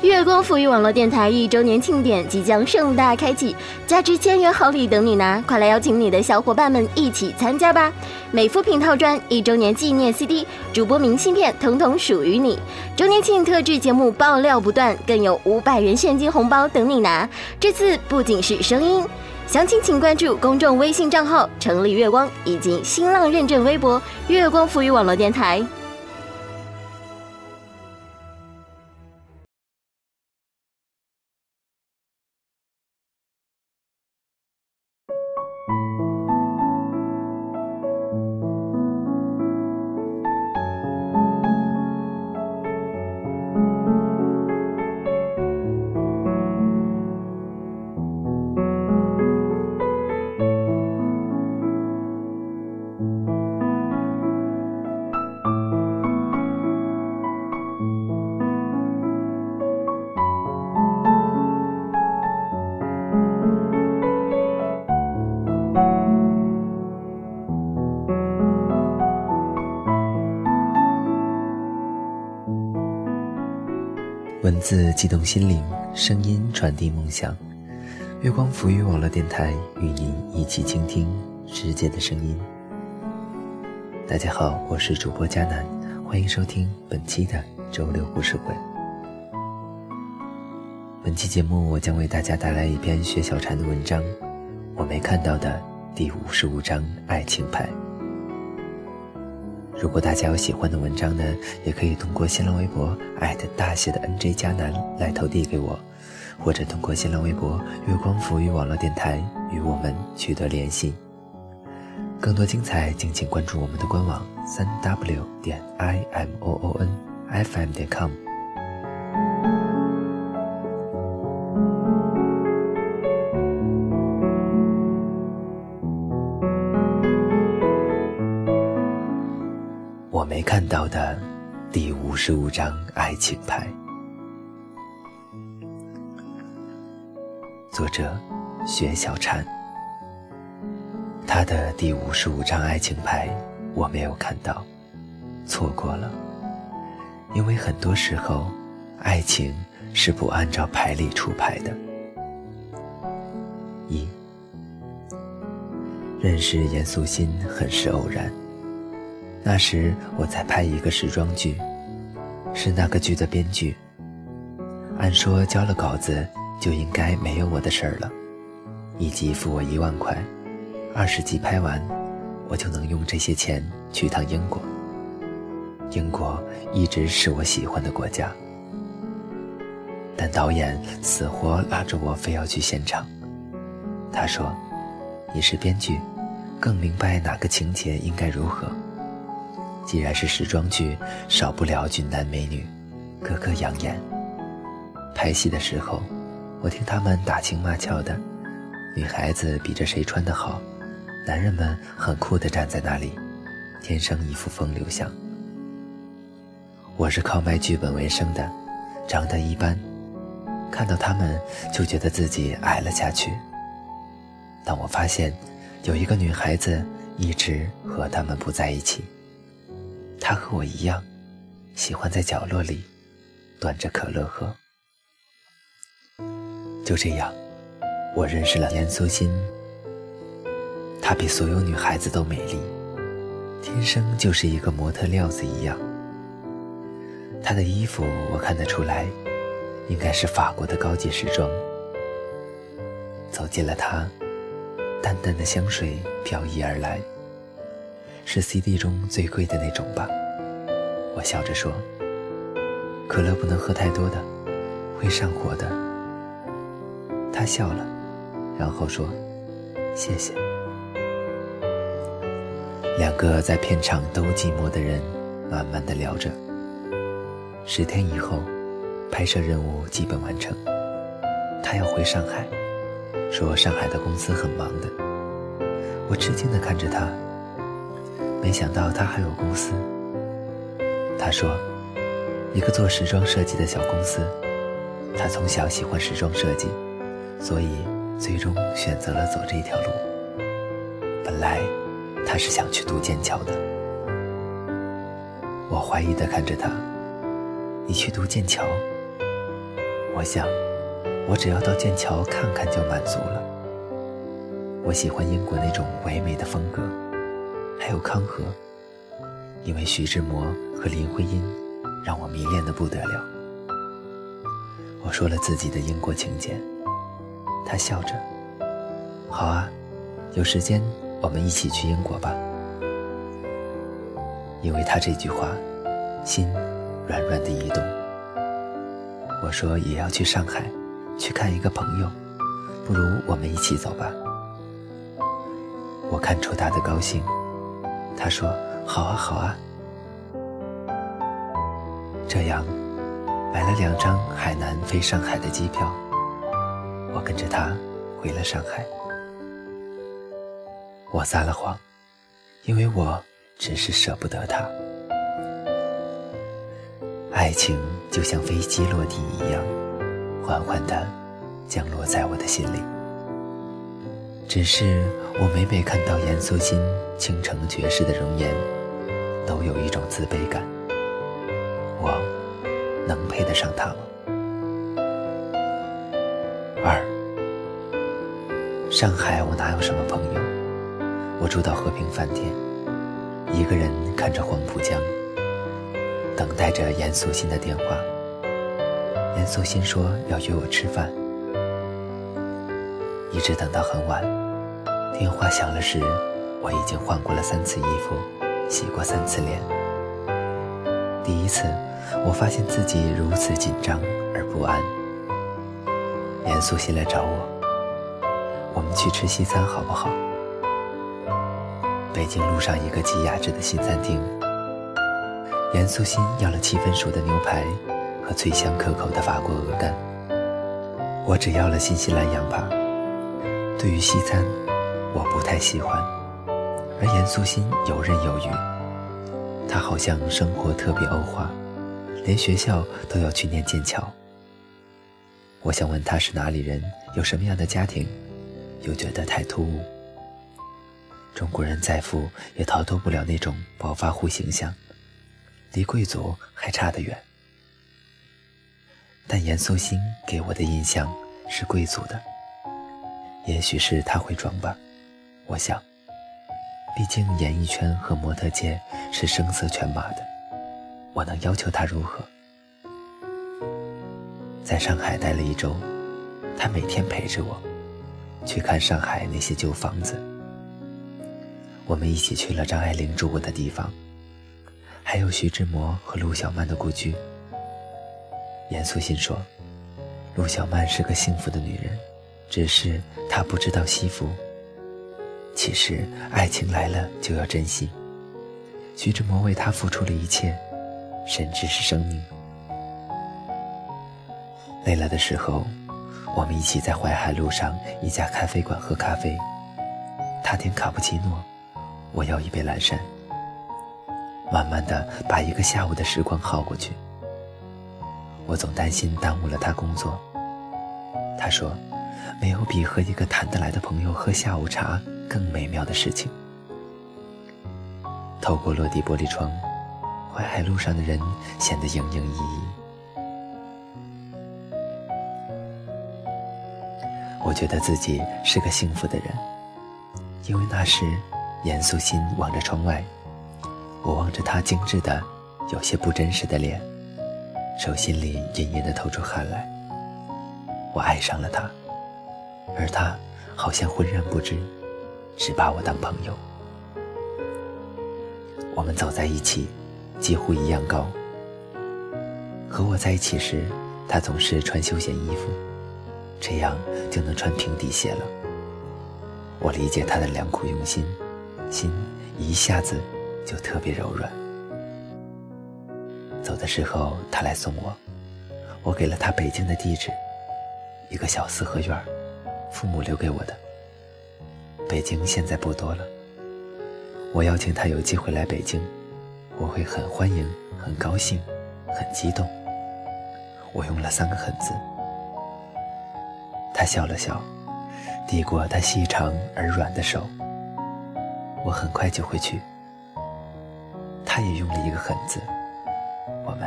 月光赋予网络电台一周年庆典即将盛大开启，价值千元好礼等你拿！快来邀请你的小伙伴们一起参加吧！美肤品套装、一周年纪念 CD、主播明信片，统统属于你！周年庆特制节目爆料不断，更有五百元现金红包等你拿！这次不仅是声音，详情请关注公众微信账号“城里月光”以及新浪认证微博“月光赋予网络电台”。文字激动心灵，声音传递梦想。月光浮语网络电台与您一起倾听世界的声音。大家好，我是主播佳楠，欢迎收听本期的周六故事会。本期节目，我将为大家带来一篇薛小婵的文章，《我没看到的第五十五张爱情牌》。如果大家有喜欢的文章呢，也可以通过新浪微博艾特大写的 NJ 加南来投递给我，或者通过新浪微博月光浮语网络电台与我们取得联系。更多精彩，敬请关注我们的官网三 w 点 i m o o n f m 点 com。十五张爱情牌，作者薛小婵。他的第五十五张爱情牌我没有看到，错过了。因为很多时候，爱情是不按照牌理出牌的。一，认识严素心很是偶然。那时我在拍一个时装剧，是那个剧的编剧。按说交了稿子就应该没有我的事儿了，一集付我一万块，二十集拍完，我就能用这些钱去趟英国。英国一直是我喜欢的国家，但导演死活拉着我非要去现场。他说：“你是编剧，更明白哪个情节应该如何。”既然是时装剧，少不了俊男美女，个个养眼。拍戏的时候，我听他们打情骂俏的，女孩子比着谁穿得好，男人们很酷的站在那里，天生一副风流相。我是靠卖剧本为生的，长得一般，看到他们就觉得自己矮了下去。但我发现有一个女孩子一直和他们不在一起。他和我一样，喜欢在角落里端着可乐喝。就这样，我认识了严素欣。她比所有女孩子都美丽，天生就是一个模特料子一样。她的衣服我看得出来，应该是法国的高级时装。走进了她，淡淡的香水飘逸而来。是 CD 中最贵的那种吧，我笑着说。可乐不能喝太多的，会上火的。他笑了，然后说：“谢谢。”两个在片场都寂寞的人，慢慢的聊着。十天以后，拍摄任务基本完成，他要回上海，说上海的公司很忙的。我吃惊的看着他。没想到他还有公司。他说：“一个做时装设计的小公司。他从小喜欢时装设计，所以最终选择了走这条路。本来他是想去读剑桥的。”我怀疑的看着他：“你去读剑桥？我想，我只要到剑桥看看就满足了。我喜欢英国那种唯美的风格，还有康河，因为徐志摩和林徽因让我迷恋的不得了。我说了自己的英国情节，他笑着：“好啊，有时间我们一起去英国吧。”因为他这句话，心软软的一动。我说也要去上海，去看一个朋友，不如我们一起走吧。我看出他的高兴，他说：“好啊，好啊。”这样，买了两张海南飞上海的机票，我跟着他回了上海。我撒了谎，因为我只是舍不得他。爱情就像飞机落地一样，缓缓地降落在我的心里。只是我每每看到严素心倾城绝世的容颜，都有一种自卑感。我能配得上她吗？二，上海我哪有什么朋友？我住到和平饭店，一个人看着黄浦江。等待着严素心的电话。严素心说要约我吃饭，一直等到很晚。电话响了时，我已经换过了三次衣服，洗过三次脸。第一次，我发现自己如此紧张而不安。严素心来找我，我们去吃西餐好不好？北京路上一个极雅致的新餐厅。严素心要了七分熟的牛排和脆香可口的法国鹅肝，我只要了新西兰羊扒。对于西餐，我不太喜欢，而严素心游刃有余。他好像生活特别欧化，连学校都要去念剑桥。我想问他是哪里人，有什么样的家庭，又觉得太突兀。中国人再富，也逃脱不了那种暴发户形象。离贵族还差得远，但严素心给我的印象是贵族的。也许是他会装吧，我想，毕竟演艺圈和模特界是声色犬马的，我能要求他如何？在上海待了一周，他每天陪着我，去看上海那些旧房子。我们一起去了张爱玲住过的地方。还有徐志摩和陆小曼的故居。严肃心说：“陆小曼是个幸福的女人，只是她不知道惜福。其实爱情来了就要珍惜。徐志摩为她付出了一切，甚至是生命。累了的时候，我们一起在淮海路上一家咖啡馆喝咖啡。他点卡布奇诺，我要一杯蓝山。”慢慢的把一个下午的时光耗过去，我总担心耽误了他工作。他说，没有比和一个谈得来的朋友喝下午茶更美妙的事情。透过落地玻璃窗，淮海路上的人显得盈盈溢溢。我觉得自己是个幸福的人，因为那时严肃心望着窗外。我望着他精致的、有些不真实的脸，手心里隐隐的透出汗来。我爱上了他，而他好像浑然不知，只把我当朋友。我们走在一起，几乎一样高。和我在一起时，他总是穿休闲衣服，这样就能穿平底鞋了。我理解他的良苦用心，心一下子。就特别柔软。走的时候，他来送我，我给了他北京的地址，一个小四合院父母留给我的。北京现在不多了，我邀请他有机会来北京，我会很欢迎、很高兴、很激动。我用了三个“狠”字。他笑了笑，递过他细长而软的手。我很快就会去。他也用了一个“狠”字，我们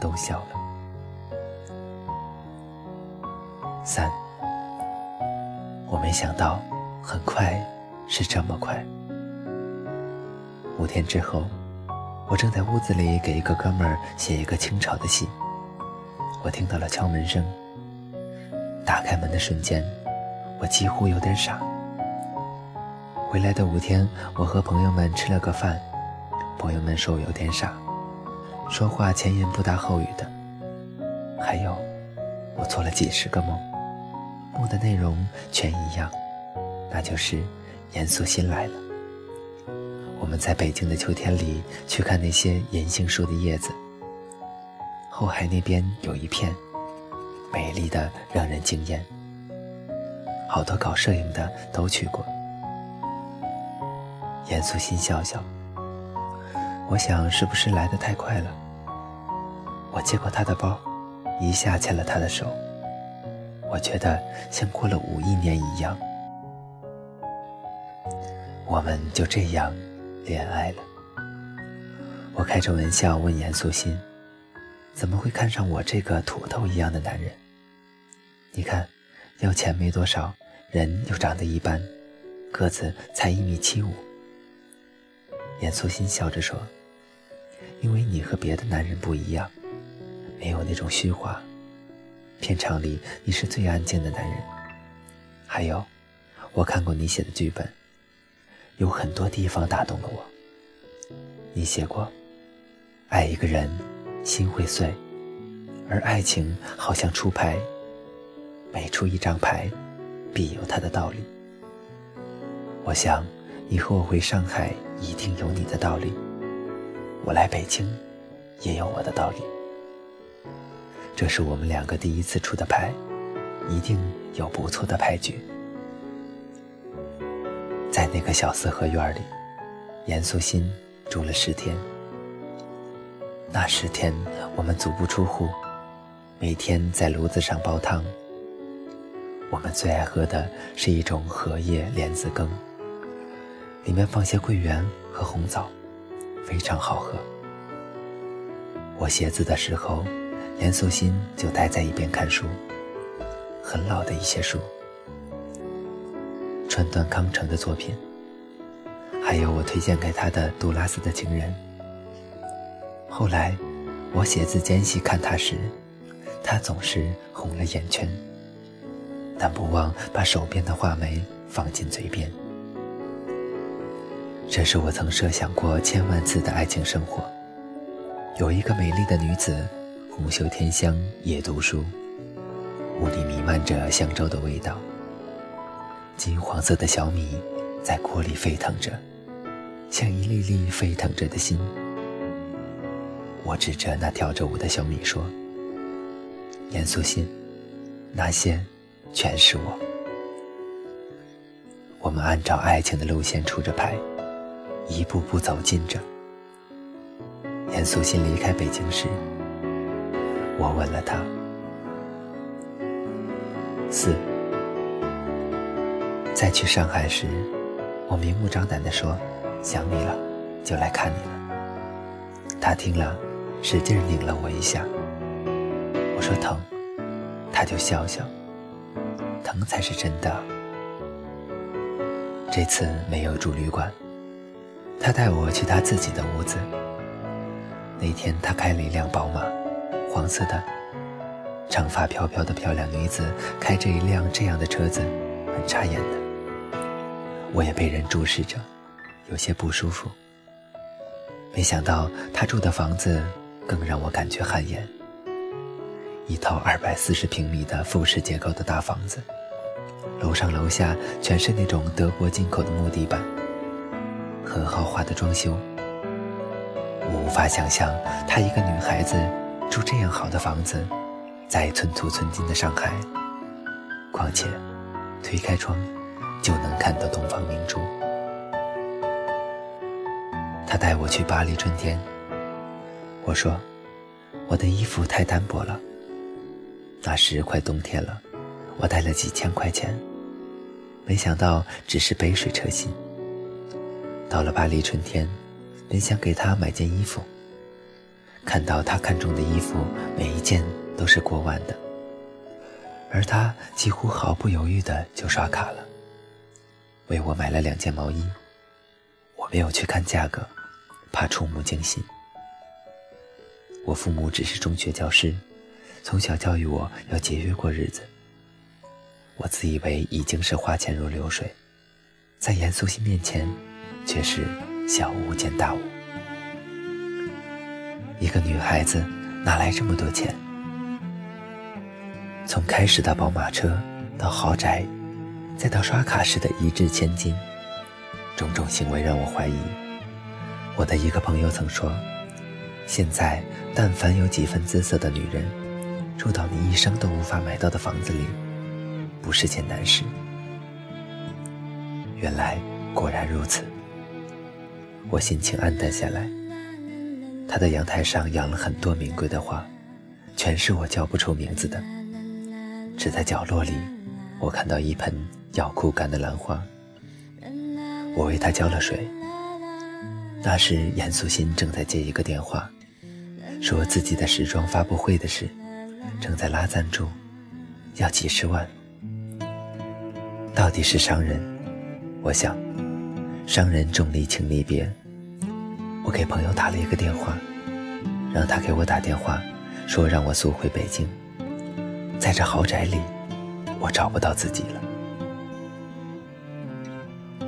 都笑了。三。我没想到，很快是这么快。五天之后，我正在屋子里给一个哥们儿写一个清朝的信，我听到了敲门声。打开门的瞬间，我几乎有点傻。回来的五天，我和朋友们吃了个饭，朋友们说我有点傻，说话前言不搭后语的。还有，我做了几十个梦，梦的内容全一样，那就是严肃心来了。我们在北京的秋天里去看那些银杏树的叶子，后海那边有一片。美丽的让人惊艳，好多搞摄影的都去过。严肃心笑笑，我想是不是来的太快了？我接过他的包，一下牵了他的手，我觉得像过了五亿年一样。我们就这样恋爱了。我开着玩笑问严肃心。怎么会看上我这个土豆一样的男人？你看，要钱没多少，人又长得一般，个子才一米七五。严肃心笑着说：“因为你和别的男人不一样，没有那种虚华。片场里你是最安静的男人。还有，我看过你写的剧本，有很多地方打动了我。你写过，爱一个人。”心会碎，而爱情好像出牌，每出一张牌，必有它的道理。我想，你和我回上海一定有你的道理，我来北京也有我的道理。这是我们两个第一次出的牌，一定有不错的牌局。在那个小四合院里，严肃心住了十天。那十天，我们足不出户，每天在炉子上煲汤。我们最爱喝的是一种荷叶莲子羹，里面放些桂圆和红枣，非常好喝。我写字的时候，严肃心就待在一边看书，很老的一些书，川端康成的作品，还有我推荐给他的杜拉斯的情人。后来，我写字间隙看他时，他总是红了眼圈，但不忘把手边的画眉放进嘴边。这是我曾设想过千万次的爱情生活。有一个美丽的女子，红袖添香也读书，屋里弥漫着香粥的味道。金黄色的小米在锅里沸腾着，像一粒粒沸腾着的心。我指着那跳着舞的小米说：“严肃心，那些全是我。”我们按照爱情的路线出着牌，一步步走近着。严肃心离开北京时，我吻了他。四，再去上海时，我明目张胆地说：“想你了，就来看你了。”他听了。使劲拧了我一下，我说疼，他就笑笑，疼才是真的。这次没有住旅馆，他带我去他自己的屋子。那天他开了一辆宝马，黄色的，长发飘飘的漂亮女子开着一辆这样的车子，很扎眼的。我也被人注视着，有些不舒服。没想到他住的房子。更让我感觉汗颜。一套二百四十平米的复式结构的大房子，楼上楼下全是那种德国进口的木地板，很豪华的装修。我无法想象她一个女孩子住这样好的房子，在寸土寸金的上海。况且，推开窗就能看到东方明珠。他带我去巴黎春天。我说：“我的衣服太单薄了。”那时快冬天了，我带了几千块钱，没想到只是杯水车薪。到了巴黎春天，本想给他买件衣服，看到他看中的衣服，每一件都是过万的。而他几乎毫不犹豫的就刷卡了，为我买了两件毛衣。我没有去看价格，怕触目惊心。我父母只是中学教师，从小教育我要节约过日子。我自以为已经是花钱如流水，在严肃心面前，却是小巫见大巫。一个女孩子哪来这么多钱？从开始的宝马车，到豪宅，再到刷卡时的一掷千金，种种行为让我怀疑。我的一个朋友曾说：“现在，但凡有几分姿色的女人，住到你一生都无法买到的房子里，不是件难事。”原来果然如此，我心情暗淡下来。他的阳台上养了很多名贵的花，全是我叫不出名字的。只在角落里，我看到一盆要枯干的兰花。我为他浇了水。那时，严素心正在接一个电话，说自己的时装发布会的事，正在拉赞助，要几十万。到底是商人，我想，商人重利轻离别。我给朋友打了一个电话，让他给我打电话，说让我速回北京。在这豪宅里，我找不到自己了。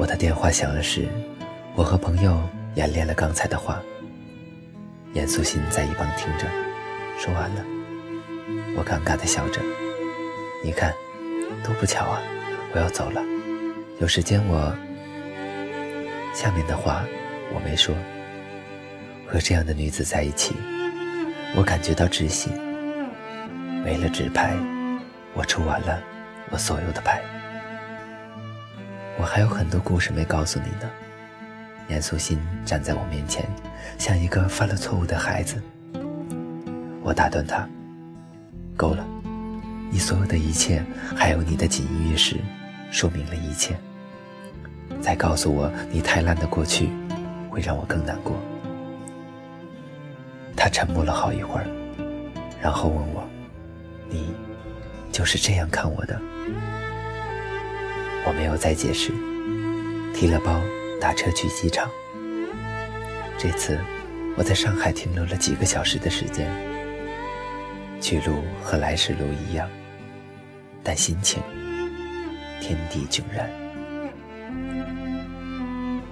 我的电话响了时，我和朋友演练了刚才的话。严肃心在一旁听着，说完了，我尴尬的笑着。你看，多不巧啊！我要走了，有时间我……下面的话我没说。和这样的女子在一起，我感觉到窒息。没了纸牌，我出完了我所有的牌。我还有很多故事没告诉你呢。严素心站在我面前，像一个犯了错误的孩子。我打断他：“够了，你所有的一切，还有你的锦衣玉食，说明了一切。再告诉我你太烂的过去，会让我更难过。”他沉默了好一会儿，然后问我：“你就是这样看我的？”我没有再解释，提了包打车去机场。这次我在上海停留了几个小时的时间，去路和来时路一样，但心情天地迥然。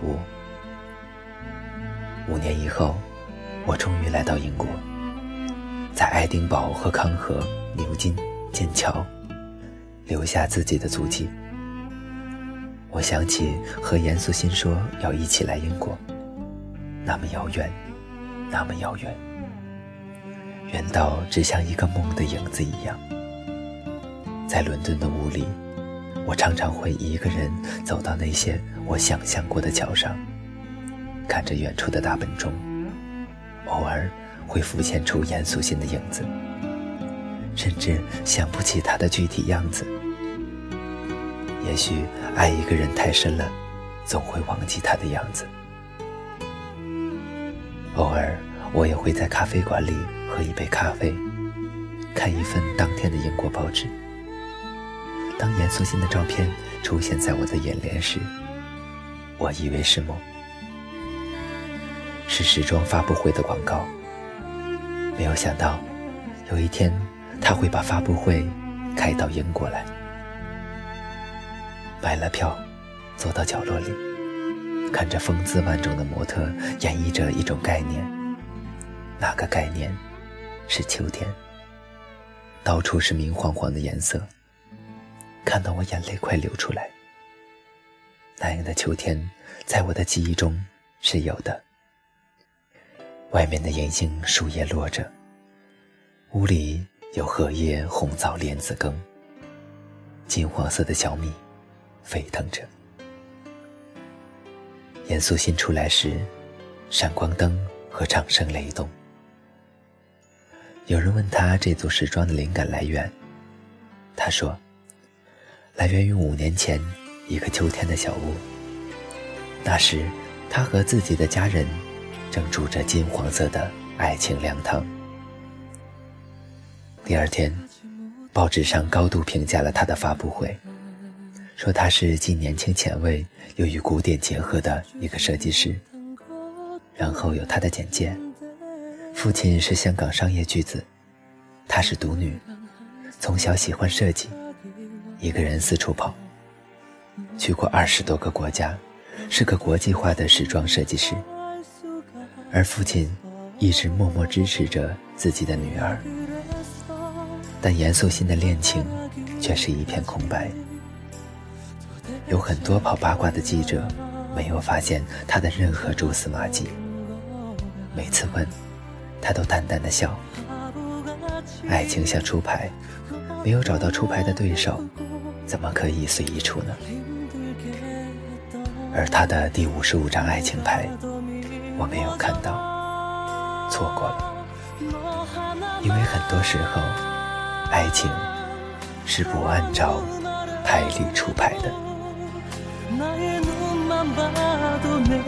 五五年以后。我终于来到英国，在爱丁堡和康河、牛津、剑桥，留下自己的足迹。我想起和严肃心说要一起来英国，那么遥远，那么遥远，远到只像一个梦的影子一样。在伦敦的雾里，我常常会一个人走到那些我想象过的桥上，看着远处的大本钟。偶尔会浮现出严肃心的影子，甚至想不起他的具体样子。也许爱一个人太深了，总会忘记他的样子。偶尔我也会在咖啡馆里喝一杯咖啡，看一份当天的英国报纸。当严肃心的照片出现在我的眼帘时，我以为是梦。是时装发布会的广告。没有想到，有一天他会把发布会开到英国来。买了票，坐到角落里，看着风姿万种的模特演绎着一种概念。那个概念是秋天。到处是明晃晃的颜色，看到我眼泪快流出来。那样的秋天，在我的记忆中是有的。外面的银杏树叶落着，屋里有荷叶红枣莲子羹。金黄色的小米沸腾着。严肃心出来时，闪光灯和掌声雷动。有人问他这组时装的灵感来源，他说：“来源于五年前一个秋天的小屋。那时，他和自己的家人。”正煮着金黄色的爱情凉汤。第二天，报纸上高度评价了他的发布会，说他是既年轻前卫又与古典结合的一个设计师。然后有他的简介：父亲是香港商业巨子，她是独女，从小喜欢设计，一个人四处跑，去过二十多个国家，是个国际化的时装设计师。而父亲一直默默支持着自己的女儿。但严肃心的恋情却是一片空白。有很多跑八卦的记者没有发现他的任何蛛丝马迹。每次问，他都淡淡的笑。爱情像出牌，没有找到出牌的对手，怎么可以随意出呢？而他的第五十五张爱情牌，我没有看到，错过了。因为很多时候。爱情是不按照牌理出牌的。 나의 눈만 봐도 내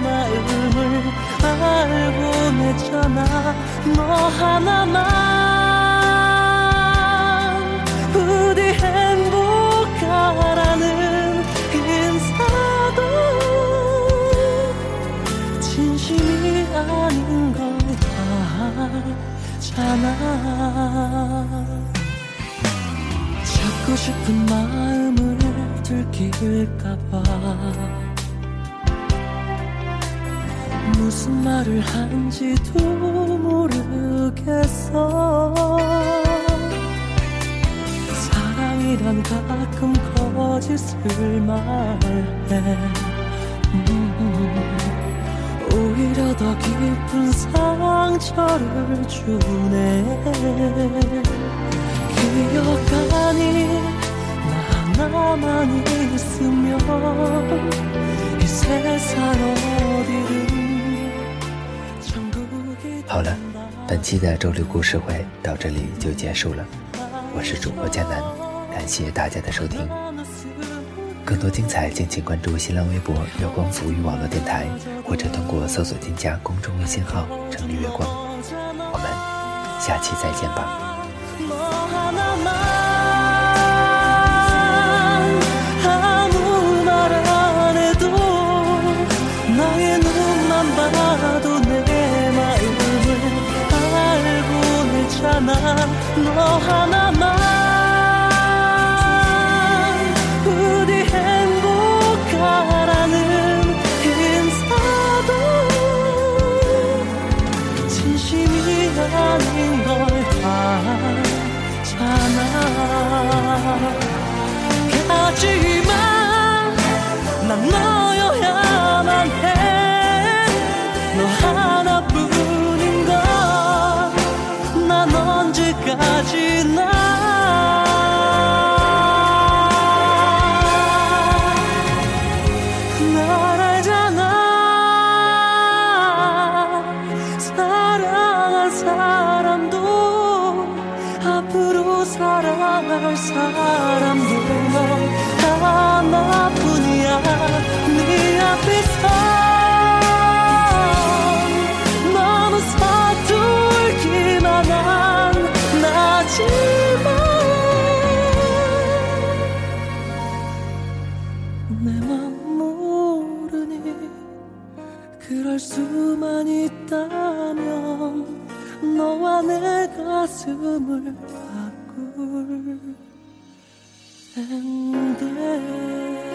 마음을 알고 내잖아. 너 하나만 부디 행복하라는 인사도 진심이 아닌 걸다잖아. 찾고 싶은 마음을 들킬까봐. 무슨 말을 한지도 모르겠어. 사랑이란 가끔 거짓을 말해. 음, 오히려 더 깊은 상처를 주네. 기억하니 好了，本期的周六故事会到这里就结束了。我是主播佳南，感谢大家的收听。更多精彩，敬请关注新浪微博“月光浮语网络电台”，或者通过搜索添加公众微信号“城里月光”。我们下期再见吧。の花ま 그만 있다면 너와 내 가슴을 바꿀 텐데.